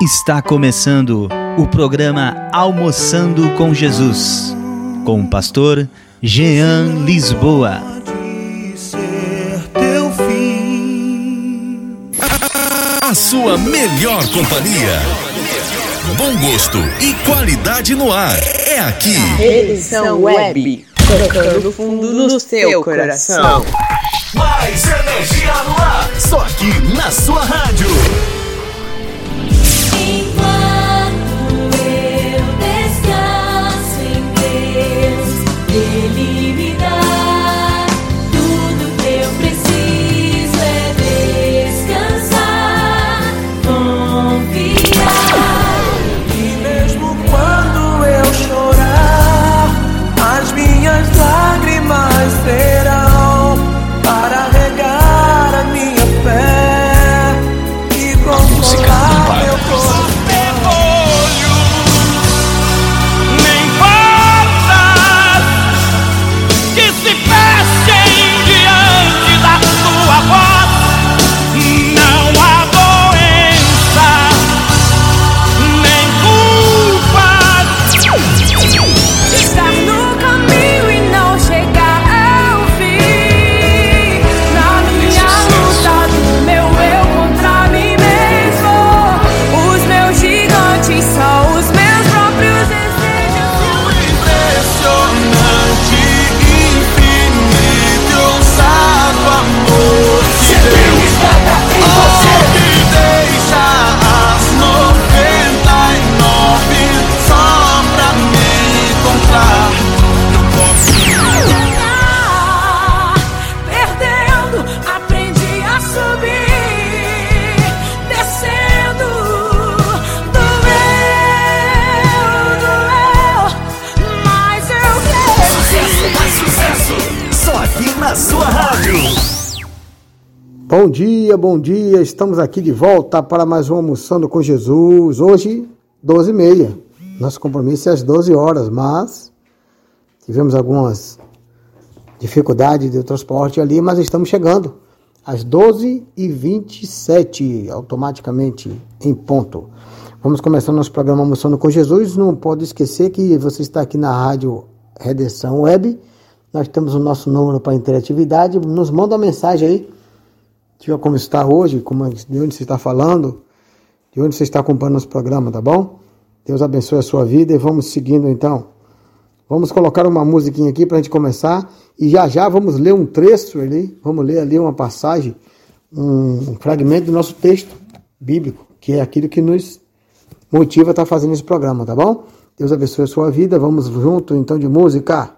Está começando o programa Almoçando com Jesus, com o pastor Jean Lisboa. A sua melhor companhia. Bom gosto e qualidade no ar. É aqui. Edição Web. Tocando fundo no seu coração. Mais energia no ar. Só aqui na sua rádio. Ele Bom dia, bom dia. Estamos aqui de volta para mais um Almoçando com Jesus. Hoje, 12h30. Nosso compromisso é às 12 horas, mas tivemos algumas dificuldades de transporte ali, mas estamos chegando às 12h27, automaticamente em ponto. Vamos começar nosso programa Almoçando com Jesus. Não pode esquecer que você está aqui na Rádio Redenção Web. Nós temos o nosso número para interatividade. Nos manda uma mensagem aí Diga como está hoje, como, de onde você está falando, de onde você está acompanhando nosso programa, tá bom? Deus abençoe a sua vida e vamos seguindo então. Vamos colocar uma musiquinha aqui para a gente começar e já já vamos ler um trecho ali, vamos ler ali uma passagem, um fragmento do nosso texto bíblico, que é aquilo que nos motiva a estar fazendo esse programa, tá bom? Deus abençoe a sua vida, vamos junto então de música.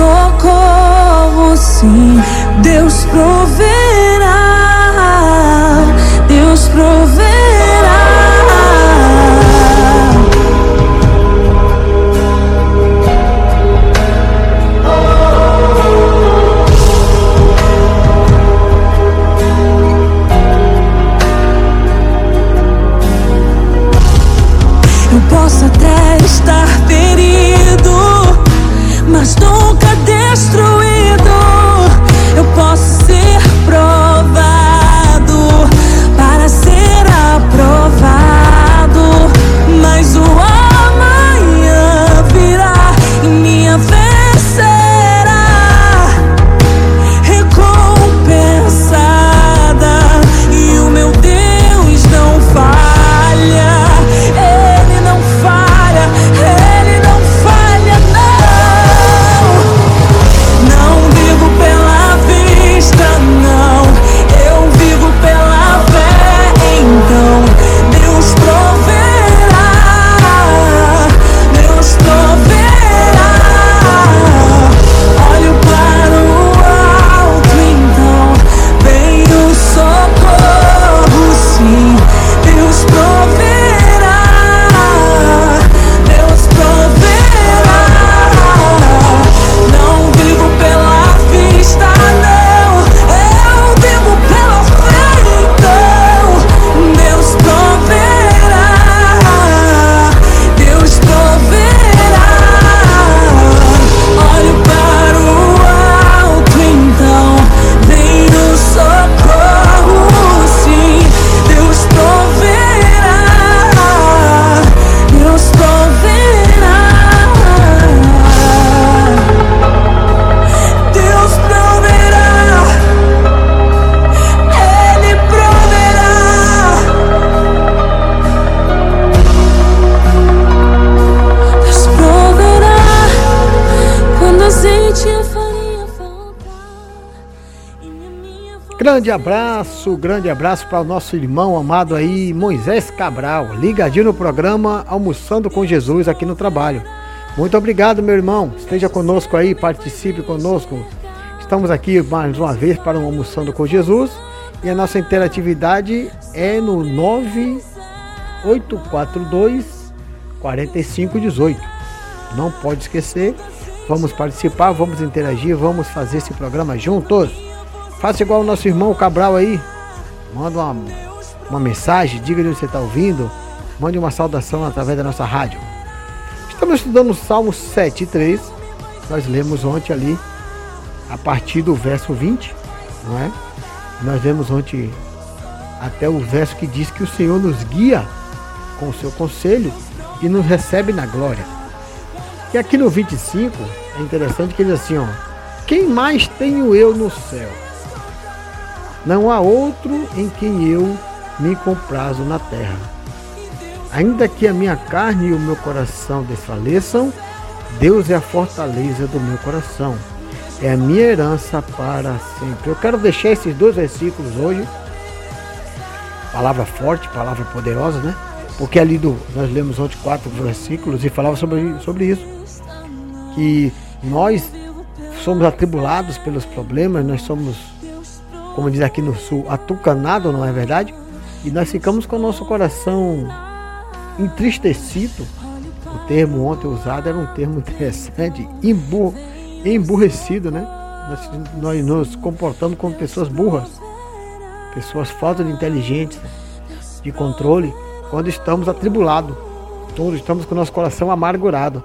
socorro, sim. Grande abraço, grande abraço para o nosso irmão amado aí, Moisés Cabral, ligadinho no programa Almoçando com Jesus aqui no trabalho. Muito obrigado, meu irmão. Esteja conosco aí, participe conosco. Estamos aqui mais uma vez para um Almoçando com Jesus e a nossa interatividade é no 9842 4518. Não pode esquecer. Vamos participar, vamos interagir, vamos fazer esse programa juntos. Faça igual o nosso irmão Cabral aí. Manda uma, uma mensagem, diga de onde você está ouvindo. Mande uma saudação através da nossa rádio. Estamos estudando o Salmo 7 e 3. Nós lemos ontem ali, a partir do verso 20, não é? Nós lemos ontem até o verso que diz que o Senhor nos guia com o seu conselho e nos recebe na glória. E aqui no 25 é interessante que ele diz assim, ó: Quem mais tenho eu no céu? Não há outro em quem eu me comprazo na terra. Ainda que a minha carne e o meu coração desfaleçam, Deus é a fortaleza do meu coração. É a minha herança para sempre. Eu quero deixar esses dois versículos hoje. Palavra forte, palavra poderosa, né? Porque ali do, nós lemos ontem quatro versículos e falava sobre, sobre isso. Que nós somos atribulados pelos problemas, nós somos, como diz aqui no sul, atucanados, não é verdade? E nós ficamos com o nosso coração entristecido. O termo ontem usado era um termo interessante, embu, emburrecido, né? Nós, nós nos comportamos como pessoas burras, pessoas falta de inteligência, de controle, quando estamos atribulados, quando estamos com o nosso coração amargurado.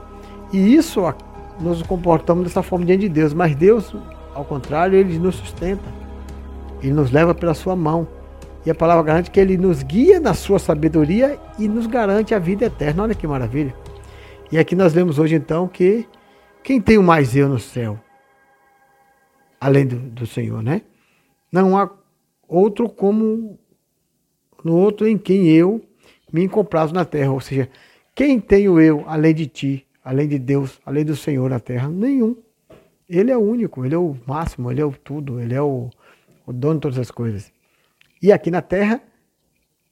E isso a- nos comportamos dessa forma diante de Deus, mas Deus, ao contrário, ele nos sustenta. Ele nos leva pela sua mão. E a palavra garante que ele nos guia na sua sabedoria e nos garante a vida eterna. Olha que maravilha. E aqui nós lemos hoje então que quem tem o mais eu no céu? Além do, do Senhor, né? Não há outro como no outro em quem eu me encoprazo na terra. Ou seja, quem tenho eu além de ti, além de Deus, além do Senhor na terra? Nenhum. Ele é o único, ele é o máximo, ele é o tudo, ele é o, o dono de todas as coisas. E aqui na terra,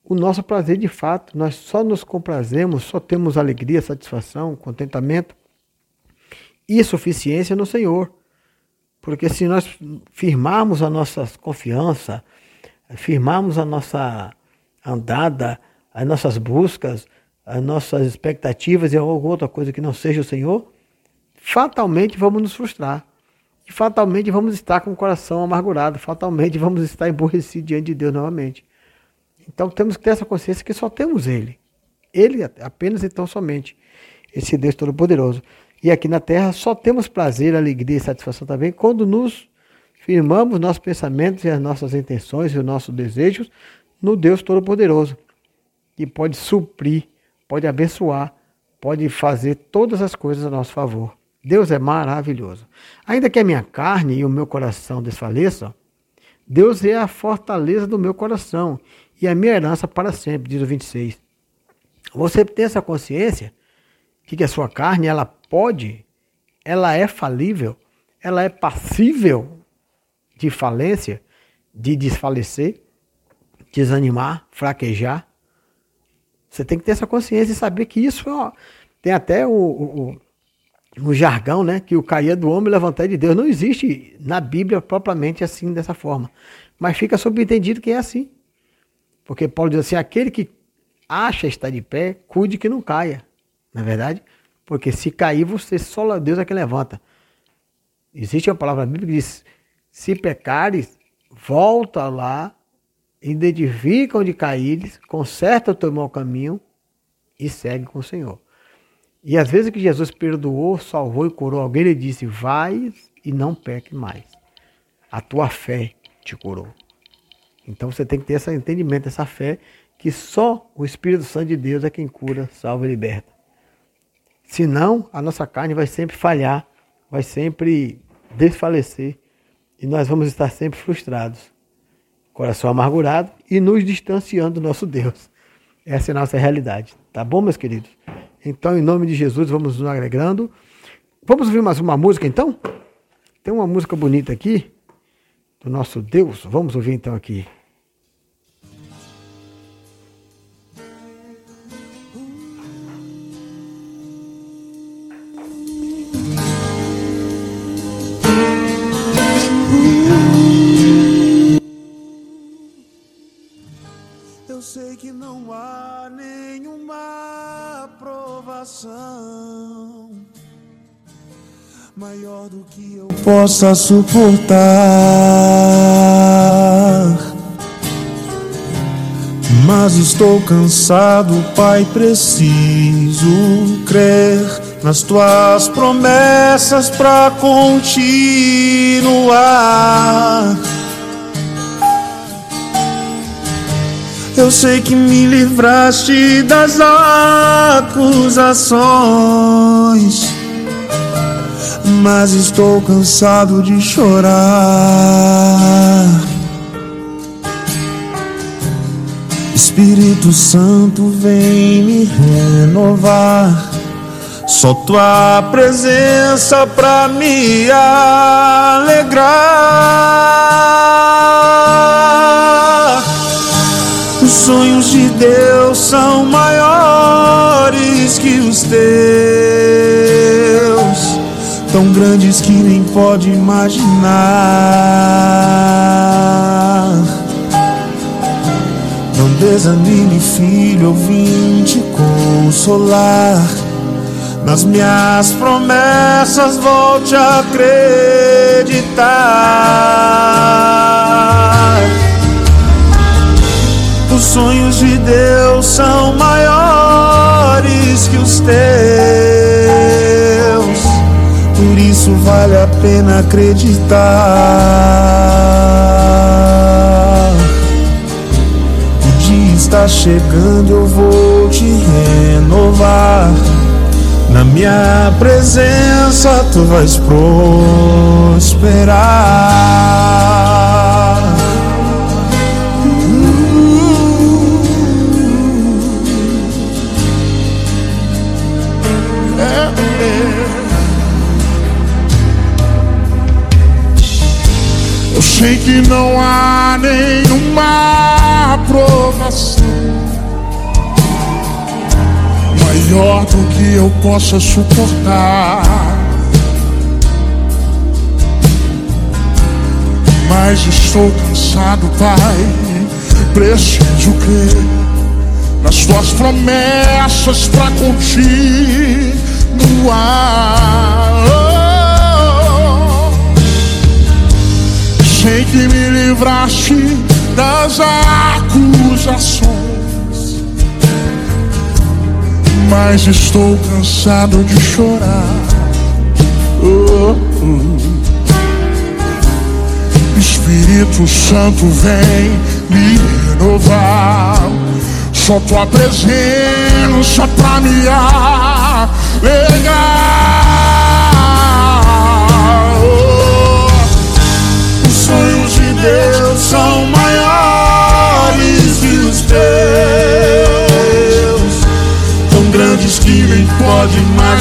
o nosso prazer de fato, nós só nos comprazemos, só temos alegria, satisfação, contentamento e suficiência no Senhor. Porque se nós firmarmos a nossa confiança, firmarmos a nossa andada, as nossas buscas, as nossas expectativas e alguma outra coisa que não seja o Senhor, fatalmente vamos nos frustrar. E fatalmente vamos estar com o coração amargurado, fatalmente vamos estar emborrecidos diante de Deus novamente. Então temos que ter essa consciência que só temos Ele. Ele apenas então somente. Esse Deus Todo-Poderoso. E aqui na terra só temos prazer, alegria e satisfação também quando nos firmamos nossos pensamentos e as nossas intenções e os nossos desejos no Deus Todo-Poderoso, que pode suprir, pode abençoar, pode fazer todas as coisas a nosso favor. Deus é maravilhoso. Ainda que a minha carne e o meu coração desfaleçam, Deus é a fortaleza do meu coração e a minha herança para sempre, diz o 26. Você tem essa consciência de que a sua carne, ela pode, ela é falível, ela é passível de falência, de desfalecer, desanimar, fraquejar. Você tem que ter essa consciência e saber que isso ó, tem até o, o, o jargão, né? Que o cair do homem e levantar de Deus. Não existe na Bíblia propriamente assim, dessa forma. Mas fica subentendido que é assim. Porque Paulo diz assim: aquele que acha estar de pé, cuide que não caia. Na é verdade? Porque se cair, você só Deus é que levanta. Existe uma palavra bíblica que diz: se pecares, volta lá, identifica onde caíres, conserta o teu mau caminho e segue com o Senhor. E às vezes que Jesus perdoou, salvou e curou alguém, ele disse: Vai e não peque mais. A tua fé te curou. Então você tem que ter esse entendimento, essa fé, que só o Espírito Santo de Deus é quem cura, salva e liberta. Senão, a nossa carne vai sempre falhar, vai sempre desfalecer e nós vamos estar sempre frustrados, coração amargurado e nos distanciando do nosso Deus. Essa é a nossa realidade. Tá bom, meus queridos? Então, em nome de Jesus, vamos nos agregando. Vamos ouvir mais uma música, então? Tem uma música bonita aqui, do nosso Deus. Vamos ouvir então aqui. Sei que não há nenhuma provação maior do que eu possa suportar. Mas estou cansado, Pai, preciso crer nas tuas promessas para continuar. Eu sei que me livraste das acusações, mas estou cansado de chorar. Espírito Santo, vem me renovar. Só tua presença pra me alegrar. Sonhos de Deus são maiores que os teus, tão grandes que nem pode imaginar. Não desanime, filho, vim te consolar. Nas minhas promessas, volte a acreditar. Os sonhos de Deus são maiores que os teus. Por isso vale a pena acreditar. O dia está chegando, eu vou te renovar. Na minha presença tu vais prosperar. Sei que não há nenhuma aprovação maior do que eu possa suportar. Mas estou cansado, Pai. Preciso crer nas tuas promessas pra continuar. Livraste das acusações, mas estou cansado de chorar. Oh, oh. Espírito Santo vem me renovar. Só tua presença pra me alegar. Deus são maiores que os teus, tão grandes que nem pode imaginar.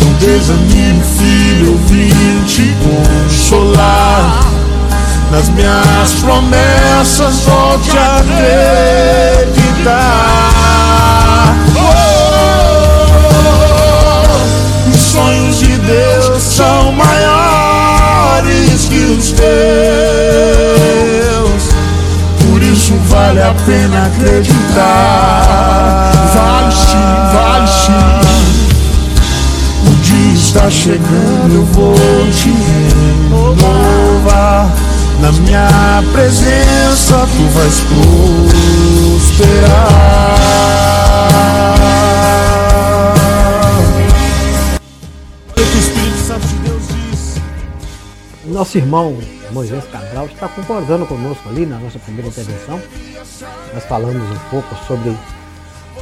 Não desanime, filho, eu vim te consolar. Nas minhas promessas, volte a acreditar. Tu vais prosperar. O Espírito Santo de Deus diz. Nosso irmão Moisés Cabral está concordando conosco ali na nossa primeira intervenção. Nós falamos um pouco sobre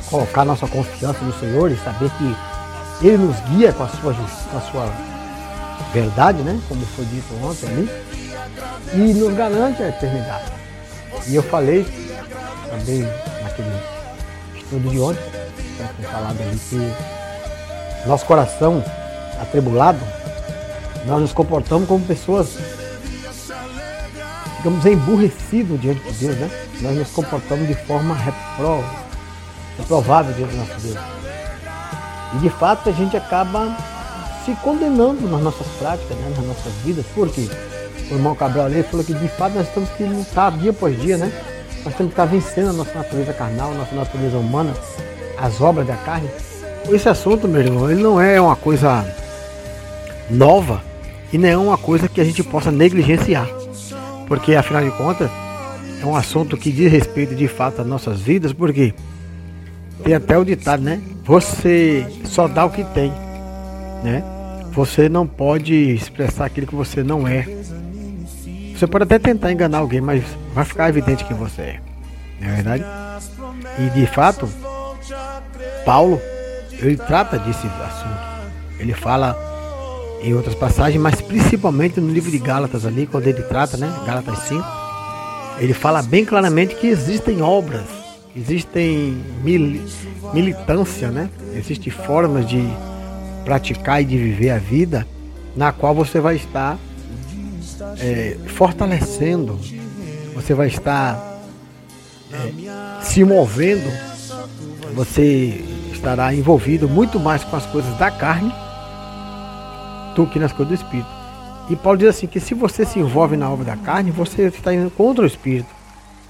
colocar nossa confiança no Senhor e saber que Ele nos guia com a sua, com a sua verdade, né? Como foi dito ontem ali, e nos garante a eternidade. E eu falei também naquele estudo de ontem, né, foi falado ali que nosso coração atribulado, nós nos comportamos como pessoas, ficamos emburrecidos diante de Deus, né? Nós nos comportamos de forma repro, reprovável diante do nosso Deus. E de fato a gente acaba se condenando nas nossas práticas, né? nas nossas vidas. Por quê? O irmão Cabral ali falou que de fato nós temos que lutar dia após dia, né? Nós temos que estar vencendo a nossa natureza carnal, a nossa natureza humana, as obras da carne. Esse assunto, meu irmão, ele não é uma coisa nova e não é uma coisa que a gente possa negligenciar. Porque afinal de contas, é um assunto que diz respeito de fato às nossas vidas, porque tem até o ditado, né? Você só dá o que tem, né? Você não pode expressar aquilo que você não é. Você pode até tentar enganar alguém, mas vai ficar evidente quem você é. Não é verdade? E de fato, Paulo, ele trata desse assunto. Ele fala em outras passagens, mas principalmente no livro de Gálatas ali, quando ele trata, né? Gálatas 5, ele fala bem claramente que existem obras, existem mil, militância, né? Existem formas de praticar e de viver a vida na qual você vai estar é, fortalecendo, você vai estar é, se movendo, você estará envolvido muito mais com as coisas da carne do que nas coisas do espírito. E Paulo diz assim que se você se envolve na obra da carne, você está indo contra o espírito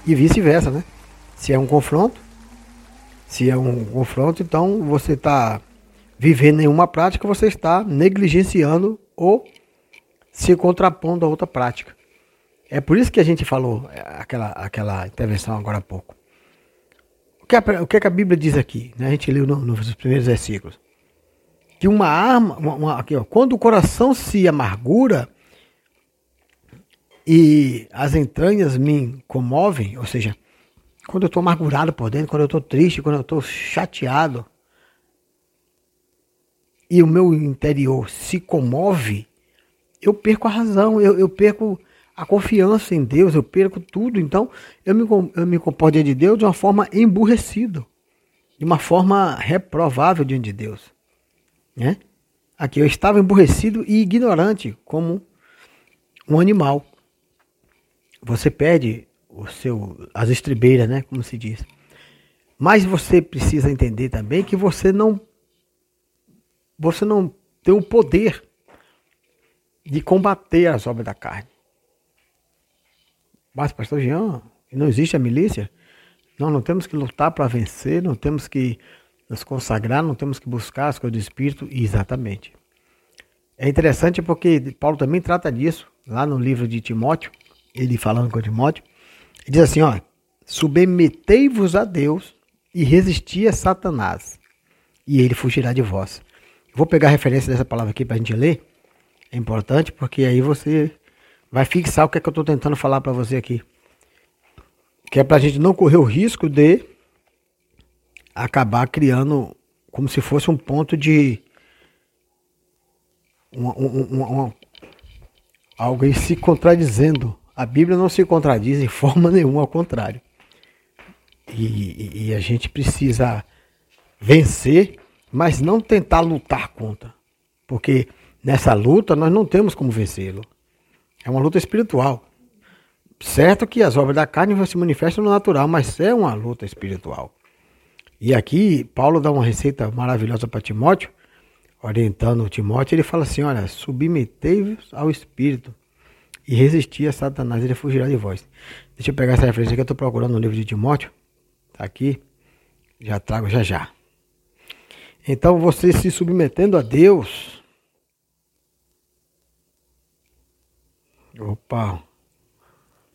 e vice-versa, né? Se é um confronto, se é um confronto, então você está vivendo em uma prática, você está negligenciando ou se contrapondo a outra prática. É por isso que a gente falou é, aquela, aquela intervenção agora há pouco. O que, a, o é que a Bíblia diz aqui? né? A gente leu no- nos primeiros versículos. Que uma arma, uma- uma- aqui, ó, quando o coração se amargura e as entranhas me comovem, ou seja, quando eu estou amargurado por dentro, quando eu estou triste, quando eu estou chateado, e o meu interior se comove, eu perco a razão, eu, eu perco a confiança em Deus, eu perco tudo. Então, eu me, eu me comporto diante de Deus de uma forma emburrecida, de uma forma reprovável diante de Deus. Né? Aqui, eu estava emburrecido e ignorante, como um animal. Você perde o seu, as estribeiras, né? Como se diz. Mas você precisa entender também que você não você não tem o poder de combater as obras da carne. Mas, pastor Jean, não existe a milícia? Nós não temos que lutar para vencer, não temos que nos consagrar, não temos que buscar as coisas do Espírito. Exatamente. É interessante porque Paulo também trata disso, lá no livro de Timóteo, ele falando com Timóteo, ele diz assim, ó, submetei-vos a Deus e resisti a Satanás, e ele fugirá de vós. Vou pegar a referência dessa palavra aqui para a gente ler, é importante porque aí você vai fixar o que é que eu estou tentando falar para você aqui. Que é para a gente não correr o risco de acabar criando como se fosse um ponto de uma, uma, uma, algo se contradizendo. A Bíblia não se contradiz em forma nenhuma, ao contrário. E, e a gente precisa vencer, mas não tentar lutar contra. Porque nessa luta nós não temos como vencê-lo. É uma luta espiritual. Certo que as obras da carne se manifestam no natural, mas é uma luta espiritual. E aqui Paulo dá uma receita maravilhosa para Timóteo, orientando Timóteo, ele fala assim: olha, submetei-vos ao Espírito e resisti a Satanás, ele fugirá de vós. Deixa eu pegar essa referência que eu estou procurando no livro de Timóteo. Está aqui. Já trago já já. Então você se submetendo a Deus. Opa.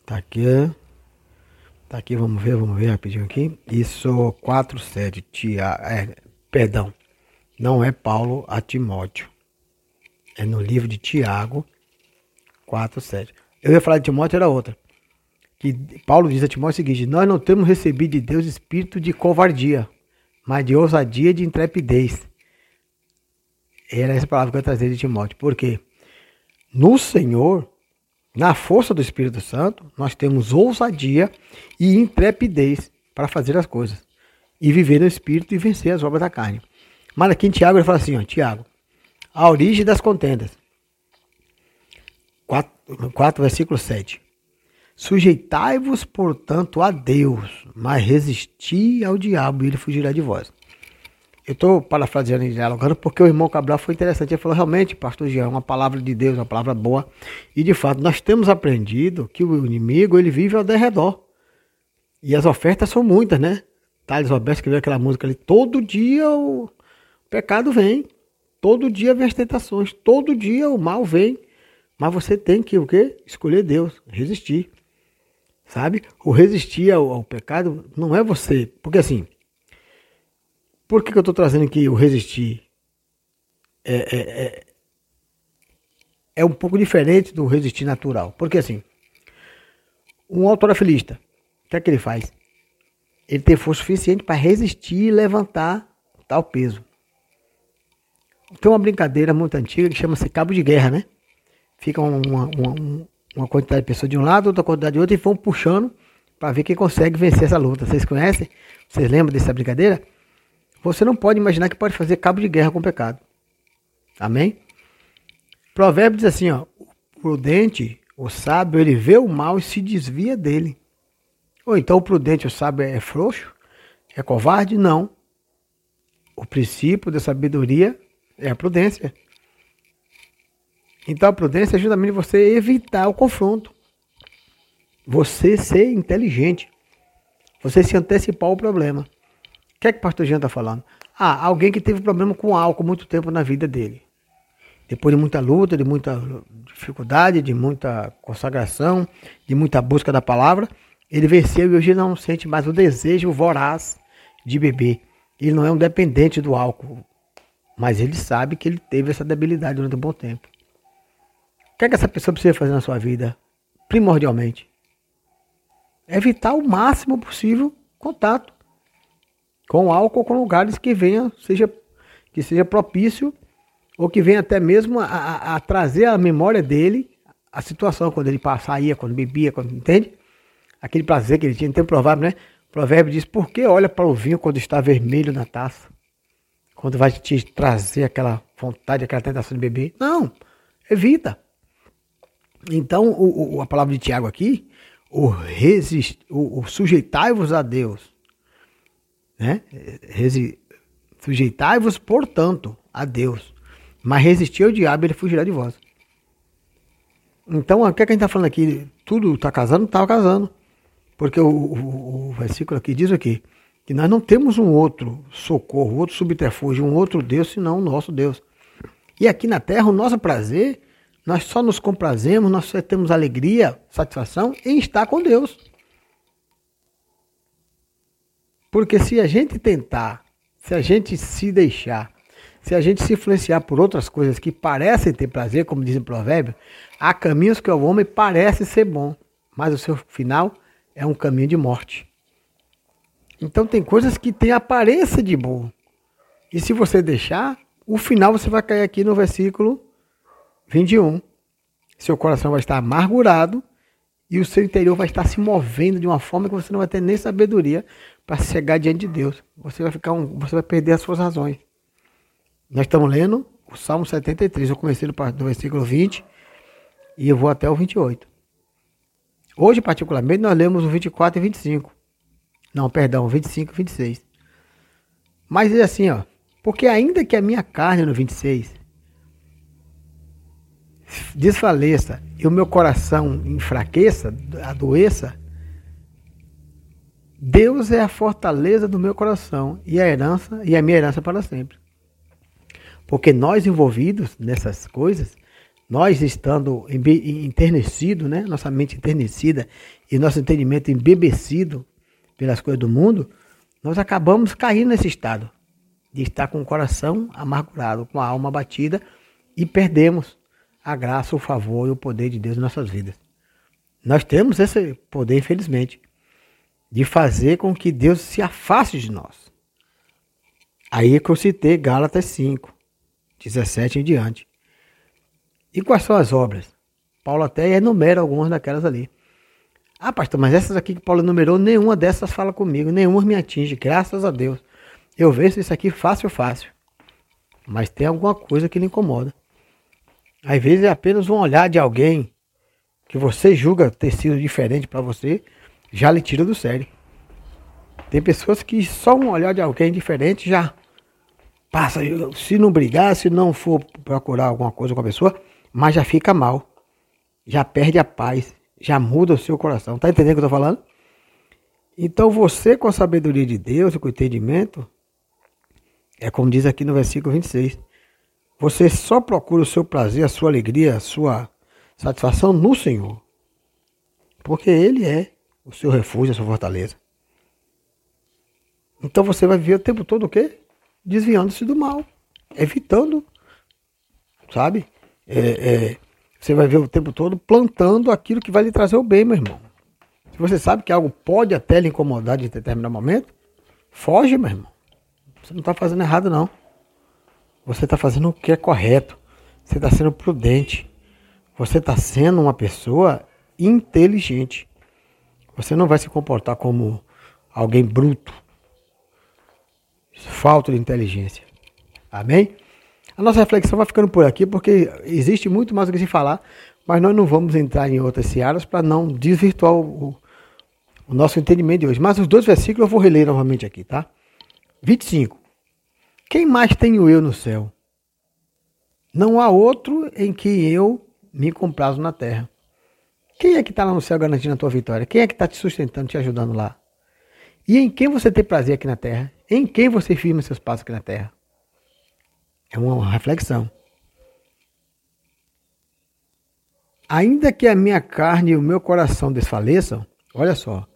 Tá aqui. Tá aqui, vamos ver, vamos ver rapidinho aqui. Isso 4, 7. Tia, é, perdão. Não é Paulo a Timóteo. É no livro de Tiago 4, 7. Eu ia falar de Timóteo, era outra. Que Paulo diz a Timóteo o seguinte: Nós não temos recebido de Deus espírito de covardia, mas de ousadia e de intrepidez. Era essa palavra que eu ia trazer de Timóteo. Por quê? No Senhor, na força do Espírito Santo, nós temos ousadia e intrepidez para fazer as coisas. E viver no Espírito e vencer as obras da carne. Mas aqui em Tiago ele fala assim, ó, Tiago, a origem das contendas. 4, 4 versículo 7. Sujeitai-vos, portanto, a Deus, mas resisti ao diabo e ele fugirá de vós. Eu estou parafraseando e dialogando porque o irmão Cabral foi interessante. Ele falou, realmente, pastor Jean, uma palavra de Deus, uma palavra boa. E de fato, nós temos aprendido que o inimigo ele vive ao derredor. E as ofertas são muitas, né? Thales Roberto escreveu aquela música ali. Todo dia o pecado vem. Todo dia vem as tentações. Todo dia o mal vem. Mas você tem que o quê? Escolher Deus, resistir. Sabe? O resistir ao, ao pecado não é você. Porque assim, por que, que eu estou trazendo aqui o resistir? É, é, é, é, um pouco diferente do resistir natural. Porque assim, um autorafilista, o que é que ele faz? Ele tem força suficiente para resistir e levantar tal peso. Tem uma brincadeira muito antiga que chama-se cabo de guerra, né? Fica uma, uma, uma quantidade de pessoas de um lado, outra quantidade de outro, e vão puxando para ver quem consegue vencer essa luta. Vocês conhecem? Vocês lembram dessa brincadeira? Você não pode imaginar que pode fazer cabo de guerra com o pecado. Amém? Provérbio diz assim, ó, o prudente, o sábio, ele vê o mal e se desvia dele. Ou então o prudente, o sábio é frouxo? É covarde? Não. O princípio da sabedoria é a prudência. Então a prudência é justamente você evitar o confronto. Você ser inteligente. Você se antecipar ao problema que é que o pastor Jean está falando? Ah, alguém que teve problema com álcool muito tempo na vida dele. Depois de muita luta, de muita dificuldade, de muita consagração, de muita busca da palavra, ele venceu e hoje não sente mais o desejo voraz de beber. Ele não é um dependente do álcool, mas ele sabe que ele teve essa debilidade durante um bom tempo. O que é que essa pessoa precisa fazer na sua vida? Primordialmente, evitar o máximo possível contato com álcool com lugares que venha, seja, que seja propício ou que venha até mesmo a, a, a trazer à memória dele a situação quando ele saía, quando bebia, quando entende? Aquele prazer que ele tinha, então provável, né? O provérbio diz: por que olha para o vinho quando está vermelho na taça? Quando vai te trazer aquela vontade, aquela tentação de beber? Não, evita. Então, o, o, a palavra de Tiago aqui, o, resist, o, o sujeitai-vos a Deus né? Sujeitai-vos, portanto, a Deus. Mas resistir ao diabo, ele fugirá de vós. Então, o que, é que a gente está falando aqui? Tudo está casando? Está casando. Porque o, o, o versículo aqui diz aqui que nós não temos um outro socorro, outro subterfúgio, um outro Deus, senão o nosso Deus. E aqui na terra, o nosso prazer, nós só nos comprazemos, nós só temos alegria, satisfação em estar com Deus. Porque se a gente tentar, se a gente se deixar, se a gente se influenciar por outras coisas que parecem ter prazer, como diz o provérbio, há caminhos que o homem parece ser bom, mas o seu final é um caminho de morte. Então tem coisas que têm aparência de bom. E se você deixar, o final você vai cair aqui no versículo 21. Seu coração vai estar amargurado e o seu interior vai estar se movendo de uma forma que você não vai ter nem sabedoria para chegar diante de Deus. Você vai ficar um, você vai perder as suas razões. Nós estamos lendo o Salmo 73. Eu comecei do versículo 20 e eu vou até o 28. Hoje, particularmente, nós lemos o 24 e 25. Não, perdão, 25 e 26. Mas é assim, ó. Porque ainda que a minha carne no 26 desfaleça e o meu coração enfraqueça, adoeça, Deus é a fortaleza do meu coração e a herança e a minha herança para sempre. Porque nós envolvidos nessas coisas, nós estando enternecido, né, nossa mente enternecida e nosso entendimento embebecido pelas coisas do mundo, nós acabamos caindo nesse estado de estar com o coração amargurado, com a alma batida e perdemos a graça, o favor e o poder de Deus em nossas vidas. Nós temos esse poder, infelizmente, de fazer com que Deus se afaste de nós. Aí é que eu citei Gálatas 5, 17 em diante. E quais são as obras? Paulo até enumera algumas daquelas ali. Ah, pastor, mas essas aqui que Paulo enumerou, nenhuma dessas fala comigo, nenhuma me atinge, graças a Deus. Eu vejo isso aqui fácil, fácil. Mas tem alguma coisa que lhe incomoda. Às vezes é apenas um olhar de alguém que você julga ter sido diferente para você, já lhe tira do sério. Tem pessoas que só um olhar de alguém diferente já passa. Se não brigar, se não for procurar alguma coisa com a pessoa, mas já fica mal. Já perde a paz já muda o seu coração. Tá entendendo o que eu estou falando? Então você, com a sabedoria de Deus e com o entendimento, é como diz aqui no versículo 26. Você só procura o seu prazer, a sua alegria, a sua satisfação no Senhor. Porque Ele é o seu refúgio, a sua fortaleza. Então você vai viver o tempo todo o quê? Desviando-se do mal. Evitando, sabe? É, é, você vai ver o tempo todo plantando aquilo que vai lhe trazer o bem, meu irmão. Se você sabe que algo pode até lhe incomodar de determinado momento, foge, meu irmão. Você não está fazendo errado, não. Você está fazendo o que é correto. Você está sendo prudente. Você está sendo uma pessoa inteligente. Você não vai se comportar como alguém bruto. Falta de inteligência. Amém? A nossa reflexão vai ficando por aqui, porque existe muito mais o que se falar, mas nós não vamos entrar em outras searas para não desvirtuar o, o, nosso entendimento de hoje. Mas os dois versículos eu vou reler novamente aqui, tá? 25. Quem mais tenho eu no céu? Não há outro em que eu me comprazo na terra. Quem é que está lá no céu garantindo a tua vitória? Quem é que está te sustentando, te ajudando lá? E em quem você tem prazer aqui na terra? Em quem você firma seus passos aqui na terra? É uma reflexão. Ainda que a minha carne e o meu coração desfaleçam, olha só,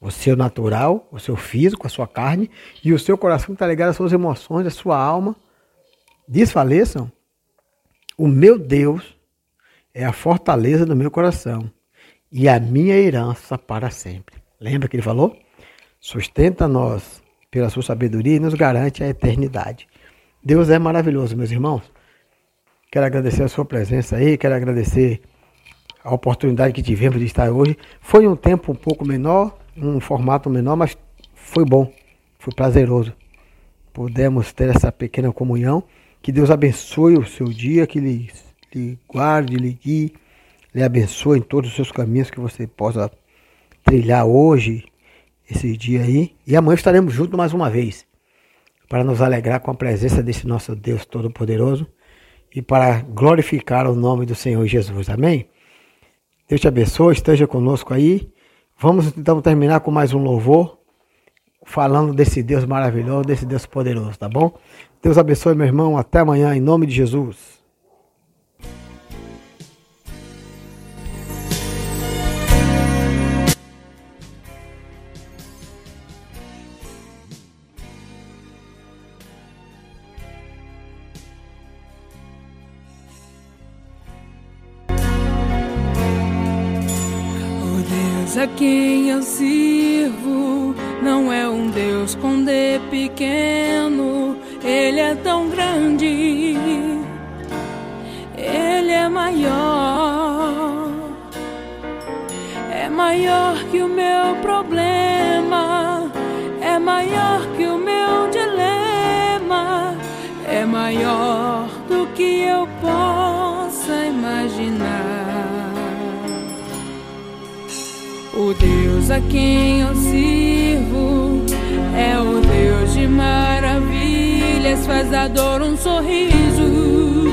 o seu natural, o seu físico, a sua carne e o seu coração que está ligado às suas emoções, à sua alma, desfaleçam, o meu Deus é a fortaleza do meu coração e a minha herança para sempre. Lembra que ele falou? Sustenta nós pela sua sabedoria e nos garante a eternidade. Deus é maravilhoso, meus irmãos. Quero agradecer a sua presença aí, quero agradecer a oportunidade que tivemos de estar hoje. Foi um tempo um pouco menor, um formato menor, mas foi bom, foi prazeroso. Pudemos ter essa pequena comunhão. Que Deus abençoe o seu dia, que lhe, lhe guarde, lhe guie, lhe abençoe em todos os seus caminhos, que você possa trilhar hoje, esse dia aí. E amanhã estaremos juntos mais uma vez para nos alegrar com a presença desse nosso Deus Todo-Poderoso e para glorificar o nome do Senhor Jesus. Amém? Deus te abençoe, esteja conosco aí. Vamos então terminar com mais um louvor, falando desse Deus maravilhoso, desse Deus poderoso, tá bom? Deus abençoe, meu irmão. Até amanhã, em nome de Jesus. Deus a quem eu sirvo não é um Deus com D pequeno, ele é tão grande, ele é maior, é maior que o meu problema, é maior que o meu dilema, é maior do que eu possa imaginar. Deus a quem eu sirvo. É o Deus de maravilhas, faz a dor um sorriso,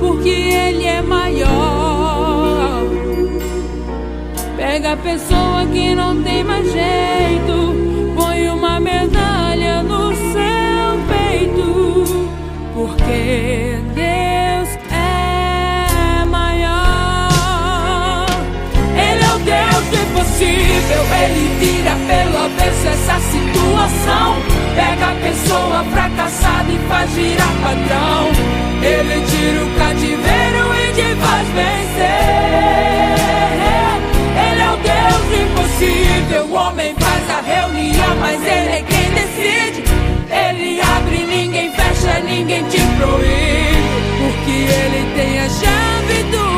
porque Ele é maior. Pega a pessoa que não tem mais jeito, ele vira pelo avesso essa situação. Pega a pessoa fracassada e faz girar padrão. Ele tira o cativeiro e te faz vencer. Ele é o Deus impossível, o homem faz a reunião, mas ele é quem decide. Ele abre, ninguém fecha, ninguém te proíbe, porque ele tem a chave do